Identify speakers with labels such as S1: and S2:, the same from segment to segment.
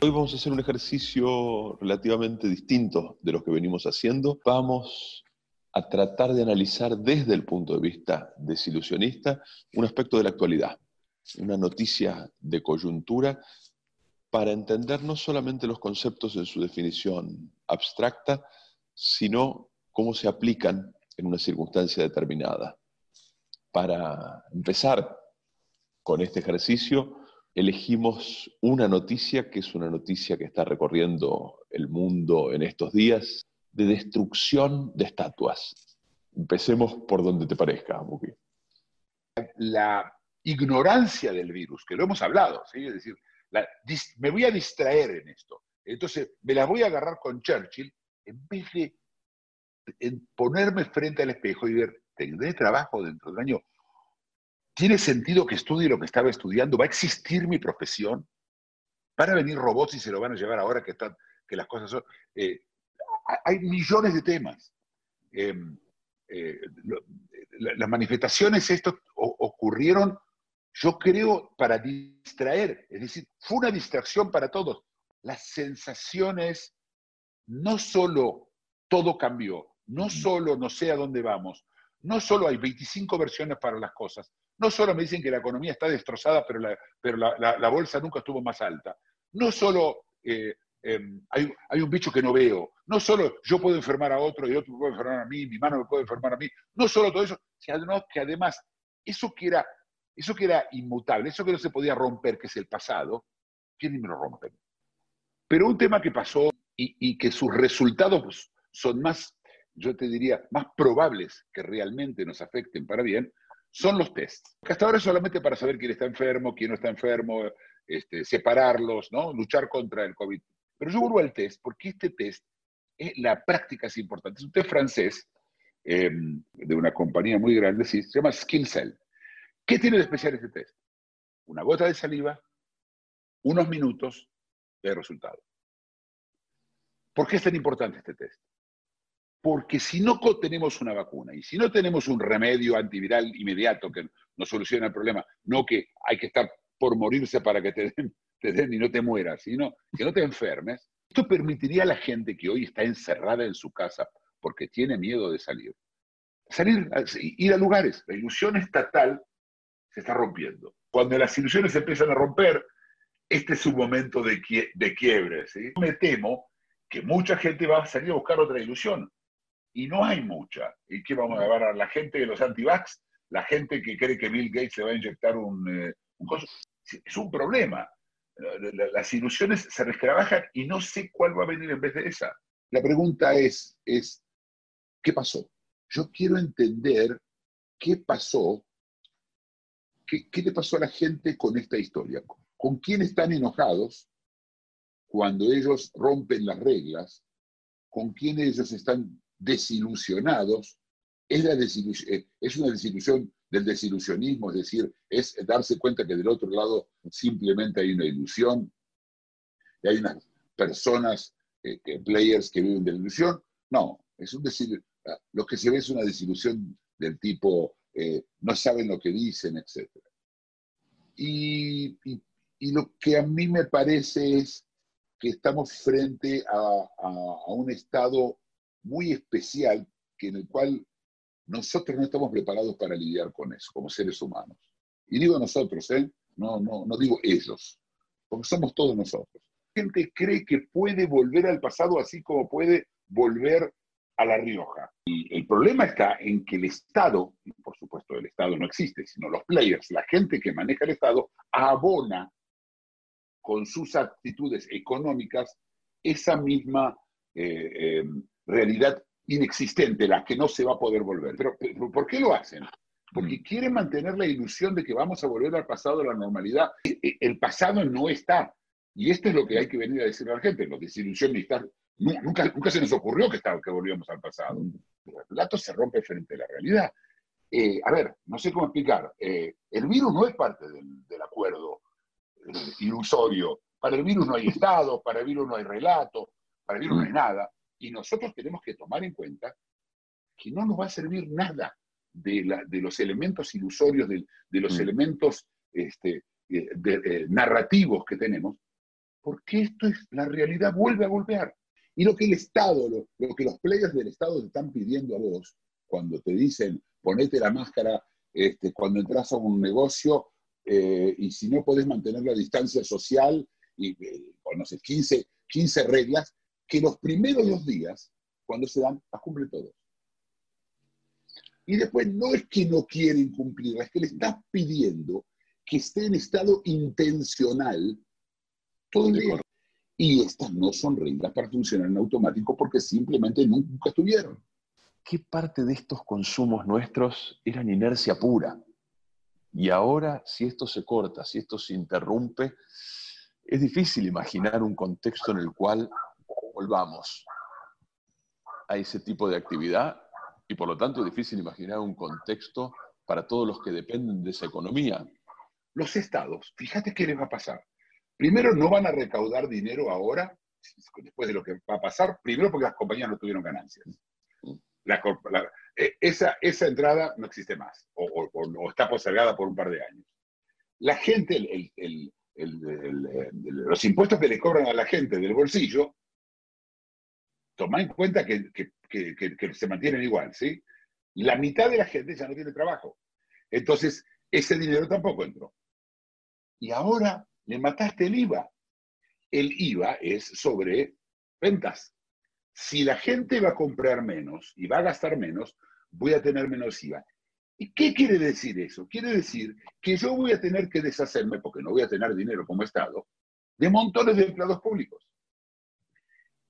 S1: Hoy vamos a hacer un ejercicio relativamente distinto de los que venimos haciendo. Vamos a tratar de analizar desde el punto de vista desilusionista un aspecto de la actualidad, una noticia de coyuntura para entender no solamente los conceptos en su definición abstracta, sino cómo se aplican en una circunstancia determinada. Para empezar con este ejercicio, elegimos una noticia que es una noticia que está recorriendo el mundo en estos días de destrucción de estatuas. Empecemos por donde te parezca, Buki.
S2: la ignorancia del virus, que lo hemos hablado, es decir, me voy a distraer en esto. Entonces, me la voy a agarrar con Churchill en vez de en ponerme frente al espejo y ver, ¿tendré trabajo dentro del año? ¿Tiene sentido que estudie lo que estaba estudiando? ¿Va a existir mi profesión? ¿Van a venir robots y se lo van a llevar ahora que, están, que las cosas son... eh, hay millones de temas. Eh, eh, la- las manifestaciones esto o- ocurrieron, yo creo, para distraer, es decir, fue una distracción para todos. Las sensaciones, no solo todo cambió, no solo no sé a dónde vamos, no solo hay 25 versiones para las cosas, no solo me dicen que la economía está destrozada, pero la, pero la, la- la bolsa nunca estuvo más alta, no solo eh, em, hay, hay un bicho que no veo, no solo yo puedo enfermar a otro y otro me puede enfermar a mí, mi mano me puede enfermar a mí, no solo todo eso, sino que además eso que era, eso que era inmutable, eso que no se podía romper, que es el pasado, ¿quién me lo rompen? Pero un tema que pasó y, que sus resultados son más, yo te diría, más probables que realmente nos afecten para bien, son los tests. Que hasta ahora es solamente para saber quién está enfermo, quién no está enfermo, este, separarlos, ¿no? luchar contra el COVID. Pero yo vuelvo al test, porque este test, es, la práctica es importante. Es un test francés eh, de una compañía muy grande, se llama SkinCell. ¿Qué tiene de especial este test? Una gota de saliva, unos minutos de resultado. ¿Por qué es tan importante este test? Porque si no tenemos una vacuna y si no tenemos un remedio antiviral inmediato que nos solucione el problema, no que hay que estar por morirse para que te den, te den y no te mueras, sino que no te enfermes, esto permitiría a la gente que hoy está encerrada en su casa porque tiene miedo de salir, salir, ir a lugares. La ilusión estatal se está rompiendo. Cuando las ilusiones se empiezan a romper, este es un momento de, quie- de quiebre. ¿sí? Me temo que mucha gente va a salir a buscar otra ilusión. Y no hay mucha. ¿Y qué vamos a ver? ¿La gente de los anti-vax? ¿La gente que cree que Bill Gates se va a inyectar un, eh, un coso? Es un problema. La- la- Las ilusiones se resquebrajan y no sé cuál va a venir en vez de esa. La pregunta es, es ¿qué pasó? Yo quiero entender qué pasó, qué, qué le pasó a la gente con esta historia. ¿Con quién están enojados cuando ellos rompen las reglas? ¿Con quién ellos están desilusionados? Es, eh, una desilusión del desilusionismo, es decir, es darse cuenta que del otro lado simplemente hay una ilusión, y hay unas personas, eh, players que viven de la ilusión. No, es un desilu- ah, lo que se ve es una desilusión del tipo, eh, no saben lo que dicen, etc. Y, lo que a mí me parece es que estamos frente a, un estado muy especial que en el cual nosotros no estamos preparados para lidiar con eso como seres humanos. Y digo nosotros, ¿eh? no, no, no digo ellos, porque somos todos nosotros. Gente cree que puede volver al pasado así como puede volver a La Rioja. Y el problema está en que el Estado, y por supuesto el Estado no existe, sino los players, la gente que maneja el Estado, abona con sus actitudes económicas esa misma eh, eh, realidad inexistente, la que no se va a poder volver. Pero, pero, ¿por qué lo hacen? Porque quieren mantener la ilusión de que vamos a volver al pasado, a la normalidad. E- e- El pasado no está. Y esto es lo que hay que venir a decirle a la gente. Los desilusionistas, nunca, nunca se nos ocurrió que, que volvíamos al pasado. El relato se rompe frente a la realidad. Eh, a ver, no sé cómo explicar. Eh, el virus no es parte del, del acuerdo eh, ilusorio. Para el virus no hay Estado, para el virus no hay relato, para el virus no hay nada. Y nosotros tenemos que tomar en cuenta que no nos va a servir nada de, la- de los elementos ilusorios, de, de los
S1: Mm.
S2: elementos este, de- narrativos que tenemos, porque esto es, la realidad vuelve a golpear. Y lo que el Estado, lo, lo que los players del Estado te están pidiendo a vos, cuando te dicen ponete la máscara este, cuando entras a un negocio eh, y si no podés mantener la distancia social, y, eh, o no sé, 15, 15 reglas, que los primeros dos días, cuando se dan, las cumplen todos. Y después no es que no quieren cumplirlas, es que le estás pidiendo que esté en estado intencional todo el día. Y estas no son reglas para funcionar en automático porque simplemente nunca estuvieron.
S1: ¿Qué parte de estos consumos nuestros eran inercia pura? Y ahora, si esto se corta, si esto se interrumpe, es difícil imaginar un contexto en el cual volvamos a ese tipo de actividad y por lo tanto es difícil imaginar un contexto para todos los que dependen de esa economía.
S2: Los estados, fíjate qué les va a pasar. Primero, no van a recaudar dinero ahora, después de lo que va a pasar, primero porque las compañías no tuvieron ganancias. Eh, esa, esa entrada no existe más, o, está postergada por un par de años. La gente, los impuestos que le cobran a la gente del bolsillo, toma en cuenta que- que- que se mantienen igual, ¿sí? La mitad de la gente ya no tiene trabajo. Entonces, ese dinero tampoco entró. Y ahora le mataste el IVA. El IVA es sobre ventas. Si la gente va a comprar menos y va a gastar menos, voy a tener menos IVA. ¿Y qué quiere decir eso? Quiere decir que yo voy a tener que deshacerme, porque no voy a tener dinero como Estado, de montones de empleados públicos.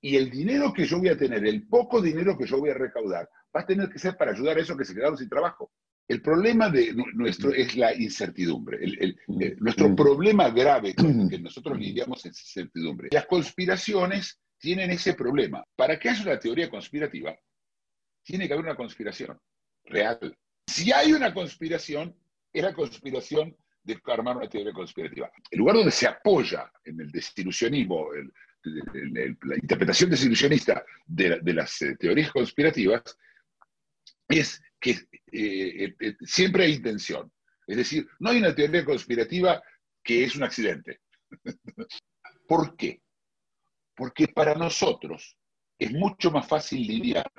S2: Y el dinero que yo voy a tener, el poco dinero que yo voy a recaudar, va a tener que ser para ayudar a esos que se quedaron sin trabajo. El problema de nu- nuestro es la incertidumbre. El- el- eh, nuestro
S1: Mm.
S2: problema grave con el que nosotros lidiamos es incertidumbre. Las conspiraciones tienen ese problema. Para que haya una teoría conspirativa, tiene que haber una conspiración real. Si hay una conspiración, es la conspiración de armar una teoría conspirativa. El lugar donde se apoya en el desilusionismo, la interpretación desilusionista de, la- de las eh, teorías conspirativas, es que eh, eh, siempre hay intención. Es decir, no hay una teoría conspirativa que es un accidente. ¿Por qué? Porque para nosotros es mucho más fácil lidiar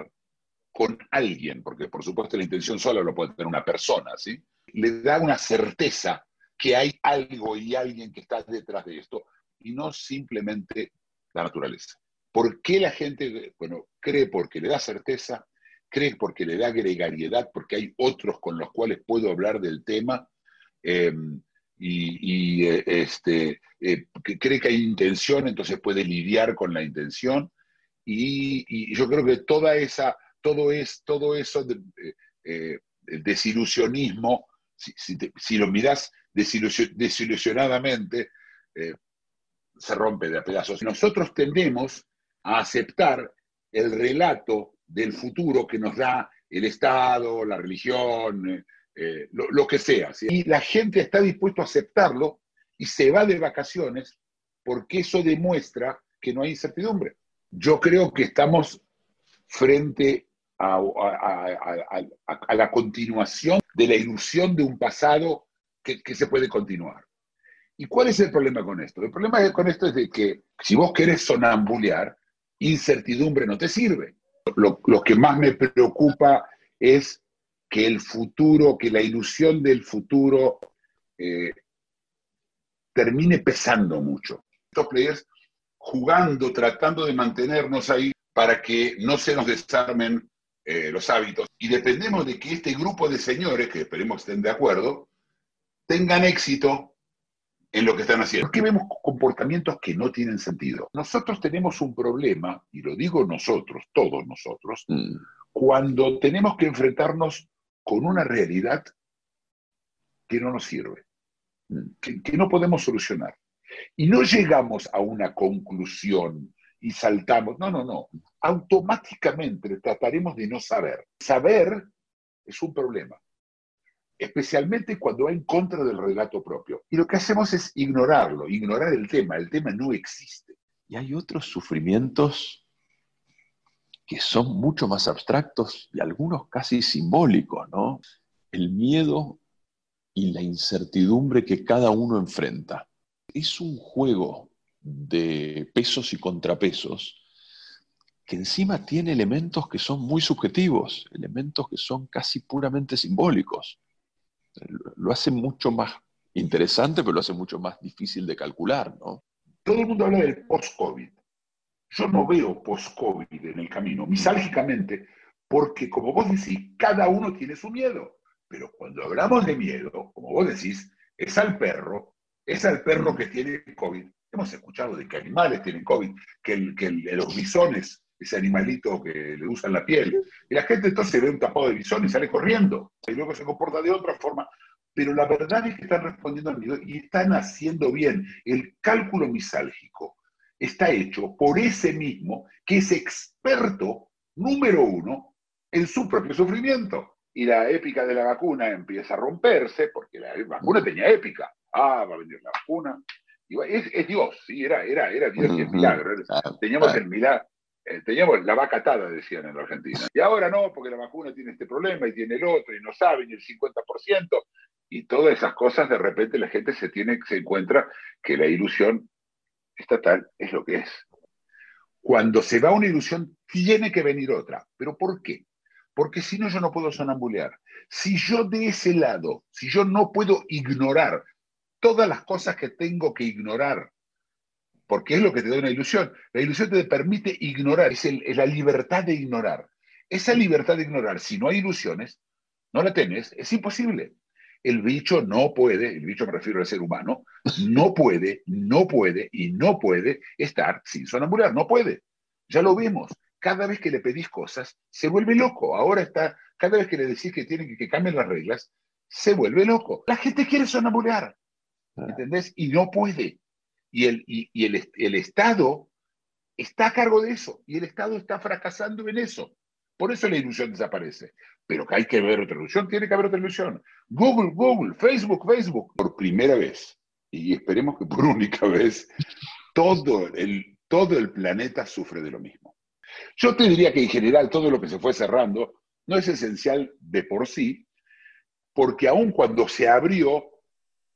S2: con alguien, porque por supuesto la intención sola lo puede tener una persona, ¿sí? Le da una certeza que hay algo y alguien que está detrás de esto, y no simplemente la naturaleza. ¿Por qué la gente, bueno, cree porque le da certeza, cree porque le da gregariedad, porque hay otros con los cuales puedo hablar del tema, eh, y, eh, este, eh, cree que hay intención, entonces puede lidiar con la intención, y, yo creo que toda esa, todo, es, todo eso de, desilusionismo, si, lo mirás desilusio- desilusionadamente, se rompe de a pedazos. Nosotros tendemos a aceptar el relato del futuro que nos da el Estado, la religión, eh, eh, lo, que sea. Y la gente está dispuesta a aceptarlo y se va de vacaciones porque eso demuestra que no hay incertidumbre. Yo creo que estamos frente a, la continuación de la ilusión de un pasado que, que se puede continuar. ¿Y cuál es el problema con esto? El problema con esto es de que si vos querés sonambulear, incertidumbre no te sirve. Lo, que más me preocupa es que el futuro, que la ilusión del futuro eh, termine pesando mucho. Estos players jugando, tratando de mantenernos ahí para que no se nos desarmen eh, los hábitos. Y dependemos de que este grupo de señores, que esperemos estén de acuerdo, tengan éxito en lo que están haciendo. ¿Por qué vemos comportamientos que no tienen sentido? Nosotros tenemos un problema, y lo digo nosotros, todos nosotros,
S1: Mm.
S2: cuando tenemos que enfrentarnos con una realidad que no nos sirve, que, que no podemos solucionar. Y no llegamos a una conclusión y saltamos. No, no, no. Automáticamente trataremos de no saber. Saber es un problema. Especialmente cuando va en contra del relato propio. Y lo que hacemos es ignorarlo, ignorar el tema. El tema no existe.
S1: Y hay otros sufrimientos que son mucho más abstractos y algunos casi simbólicos, ¿no? El miedo y la incertidumbre que cada uno enfrenta. Es un juego de pesos y contrapesos que encima tiene elementos que son muy subjetivos, elementos que son casi puramente simbólicos. Lo hace mucho más interesante, pero lo hace mucho más difícil de calcular, ¿no?
S2: Todo el mundo habla del post-COVID. Yo no veo post-COVID en el camino, misálgicamente, porque como vos decís, cada uno tiene su miedo. Pero cuando hablamos de miedo, como vos decís, es al perro, es al perro que tiene COVID. Hemos escuchado de que animales tienen COVID, que, los bisones, ese animalito que le usan la piel, y la gente entonces ve un tapado de bisón y sale corriendo, y luego se comporta de otra forma. Pero la verdad es que están respondiendo al miedo y están haciendo bien. El cálculo misálgico está hecho por ese mismo que es experto número uno en su propio sufrimiento. Y la épica de la vacuna empieza a romperse, porque la vacuna tenía épica. Ah, va a venir la vacuna. Y es, es Dios, sí, era, era, era Dios y el milagro. Teníamos el milagro. Eh, teníamos la vaca atada, decían en la Argentina. Y ahora no, porque la vacuna tiene este problema y tiene el otro, y no saben, y el 50%, y todas esas cosas, de repente la gente se, tiene, se encuentra que la ilusión estatal es lo que es. Cuando se va una ilusión, tiene que venir otra. ¿Pero por qué? Porque si no, yo no puedo sonambulear. Si yo de ese lado, si yo no puedo ignorar todas las cosas que tengo que ignorar, porque es lo que te da una ilusión, la ilusión te permite ignorar, es, es la libertad de ignorar. Esa libertad de ignorar, si no hay ilusiones, no la tenés, es imposible. El bicho no puede, el bicho me refiero al ser humano, no puede, no puede y no puede estar sin sonambular, no puede. Ya lo vemos. Cada vez que le pedís cosas, se vuelve loco. Ahora está, cada vez que le decís que tienen que, que cambien las reglas, se vuelve loco. La gente quiere sonambular, ah. ¿entendés? Y no puede. Y, el, y, el, el Estado está a cargo de eso, y el Estado está fracasando en eso. Por eso la ilusión desaparece. Pero hay que ver otra ilusión, tiene que haber otra ilusión. Google, Google, Facebook, Facebook. Por primera vez, y esperemos que por única vez, todo el, todo el planeta sufre de lo mismo. Yo te diría que en general todo lo que se fue cerrando no es esencial de por sí, porque aun cuando se abrió,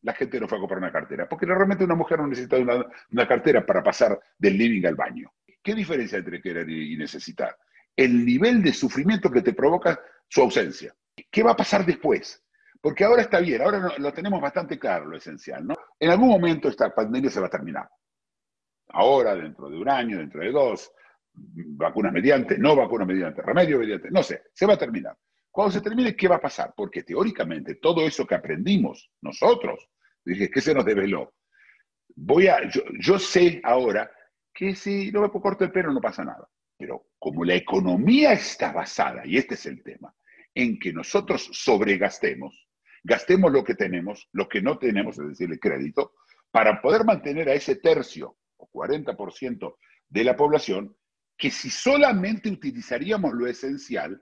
S2: la gente no fue a comprar una cartera, porque realmente una mujer no necesita una, una cartera para pasar del living al baño. ¿Qué diferencia entre querer y necesitar? el nivel de sufrimiento que te provoca su ausencia. ¿Qué va a pasar después? Porque ahora está bien, ahora lo tenemos bastante claro lo esencial, ¿no? En algún momento esta pandemia se va a terminar. Ahora, dentro de un año, dentro de dos, vacunas mediante, no vacunas mediante, remedio mediante, no sé, se va a terminar. Cuando se termine, ¿qué va a pasar? Porque teóricamente todo eso que aprendimos nosotros, dije, ¿qué se nos develó? Voy a, yo, yo sé ahora que si no me corto el pelo no pasa nada. Pero como la economía está basada, y este es el tema, en que nosotros sobregastemos, gastemos lo que tenemos, lo que no tenemos, es decir, el crédito, para poder mantener a ese tercio o 40% de la población, que si solamente utilizaríamos lo esencial,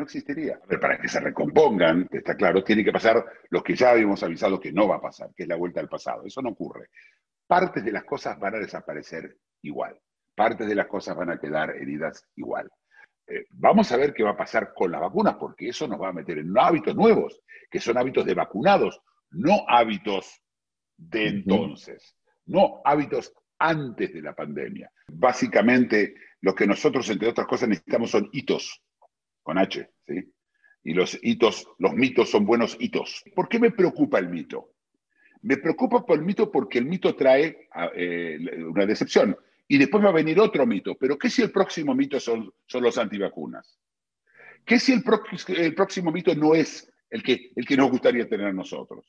S2: no existiría. Pero para que se recompongan, está claro, tiene que pasar lo que ya habíamos avisado que no va a pasar, que es la vuelta al pasado. Eso no ocurre. Partes de las cosas van a desaparecer igual partes de las cosas van a quedar heridas igual. Eh, vamos a ver qué va a pasar con las vacunas, porque eso nos va a meter en hábitos nuevos, que son hábitos de vacunados, no hábitos de entonces, no hábitos antes de la pandemia. Básicamente, lo que nosotros, entre otras cosas, necesitamos son hitos, con H, ¿sí? Y los hitos, los mitos son buenos hitos. ¿Por qué me preocupa el mito? Me preocupa por el mito porque el mito trae eh, una decepción. Y después va a venir otro mito. Pero ¿qué si el próximo mito son, son los antivacunas? ¿Qué si el, próximo mito no es el que, el que nos gustaría tener a nosotros?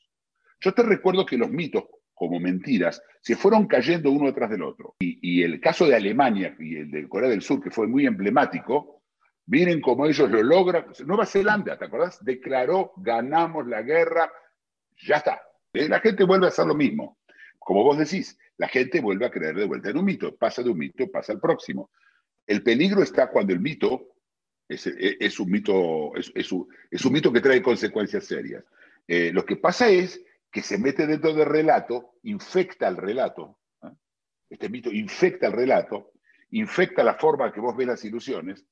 S2: Yo te recuerdo que los mitos, como mentiras, se fueron cayendo uno detrás del otro. Y, el caso de Alemania y el de Corea del Sur, que fue muy emblemático, miren cómo ellos lo logran. Nueva Zelanda, ¿te acordás? Declaró, ganamos la guerra, ya está. La gente vuelve a hacer lo mismo. Como vos decís, la gente vuelve a creer de vuelta en un mito, pasa de un mito, pasa al próximo. El peligro está cuando el mito es, un mito, es, un, mito que trae consecuencias serias. Eh, lo que pasa es que se mete dentro del relato, infecta el relato, ¿eh? este mito infecta el relato, infecta la forma que vos ves las ilusiones,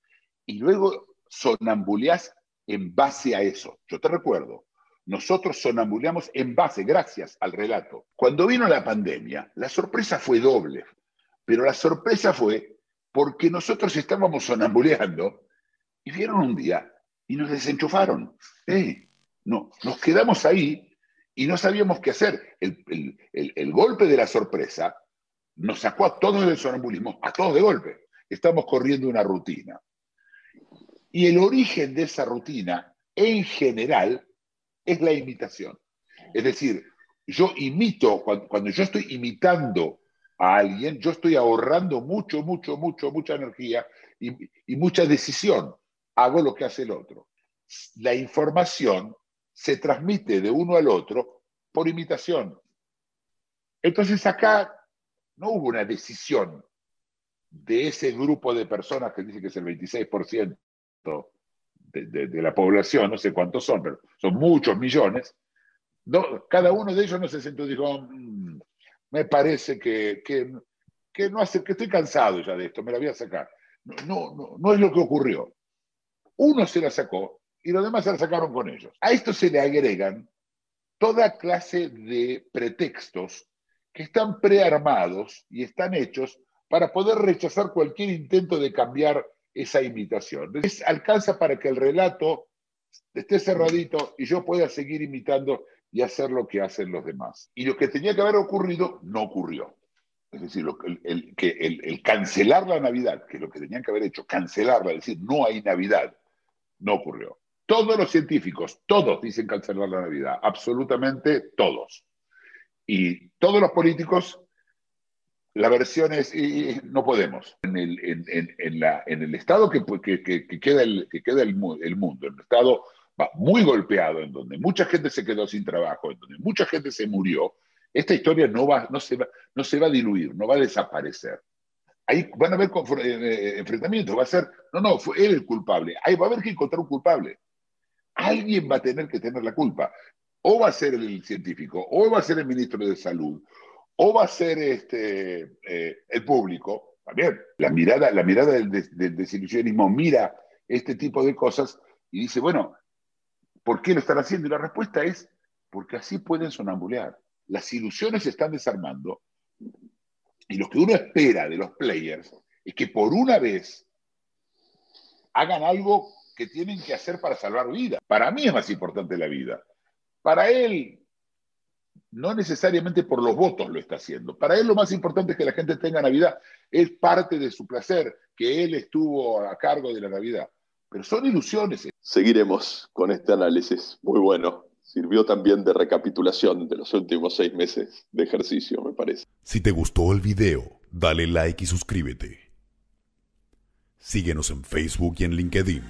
S2: y luego sonambuleás en base a eso. Yo te recuerdo, nosotros sonambuleamos en base, gracias al relato. Cuando vino la pandemia, la sorpresa fue doble, pero la sorpresa fue porque nosotros estábamos sonambuleando y vieron un día y nos desenchufaron. Eh, no, nos quedamos ahí y no sabíamos qué hacer. El, golpe de la sorpresa nos sacó a todos del sonambulismo, a todos de golpe. Estamos corriendo una rutina. Y el origen de esa rutina, en general, es la imitación. Es decir, yo imito, cuando, yo estoy imitando a alguien, yo estoy ahorrando mucho, mucho, mucho, mucha energía y, y mucha decisión. Hago lo que hace el otro. La información se transmite de uno al otro por imitación. Entonces acá no hubo una decisión de ese grupo de personas que dice que es el 26% de, la población, no sé cuántos son, pero son muchos millones, cada uno de ellos no se sentó y dijo, mm, me parece que, que, no hace, que estoy cansado ya de esto, me la voy a sacar. No, no, no, es lo que ocurrió. Uno se la sacó y los demás se la sacaron con ellos. A esto se le agregan toda clase de pretextos que están prearmados y están hechos para poder rechazar cualquier intento de cambiar esa imitación. Es, alcanza para que el relato esté cerradito y yo pueda seguir imitando y hacer lo que hacen los demás. Y lo que tenía que haber ocurrido no ocurrió. Es decir, el, que el, cancelar la Navidad, que es lo que tenían que haber hecho, cancelarla, es decir, no hay Navidad, no ocurrió. Todos los científicos, todos dicen cancelar la Navidad, absolutamente todos. Y todos los políticos la versión es, no podemos. En el, en, el estado que, que, queda, el, que queda el, el mundo, en un estado muy golpeado, en donde mucha gente se quedó sin trabajo, en donde mucha gente se murió, esta historia no, va, no, se, va, no se va a diluir, no va a desaparecer. Ahí van a haber eh, eh, enfrentamientos, va a ser, no, no, fue él el culpable. Ahí va a haber que encontrar un culpable. Alguien va a tener que tener la culpa. O va a ser el científico, o va a ser el ministro de Salud, o va a ser este, eh, el público, también, la mirada, la mirada del, desilusionismo mira este tipo de cosas y dice, bueno, ¿por qué lo están haciendo? Y la respuesta es, porque así pueden sonambulear. Las ilusiones se están desarmando y lo que uno espera de los players es que por una vez hagan algo que tienen que hacer para salvar vida. Para mí es más importante la vida. Para él, no necesariamente por los votos lo está haciendo. Para él lo más importante es que la gente tenga Navidad. Es parte de su placer que él estuvo a cargo de la Navidad. Pero son ilusiones.
S1: Seguiremos con este análisis. Muy bueno. Sirvió también de recapitulación de los últimos seis meses de ejercicio, me parece.
S3: Si te gustó el video, dale like y suscríbete. Síguenos en Facebook y en LinkedIn.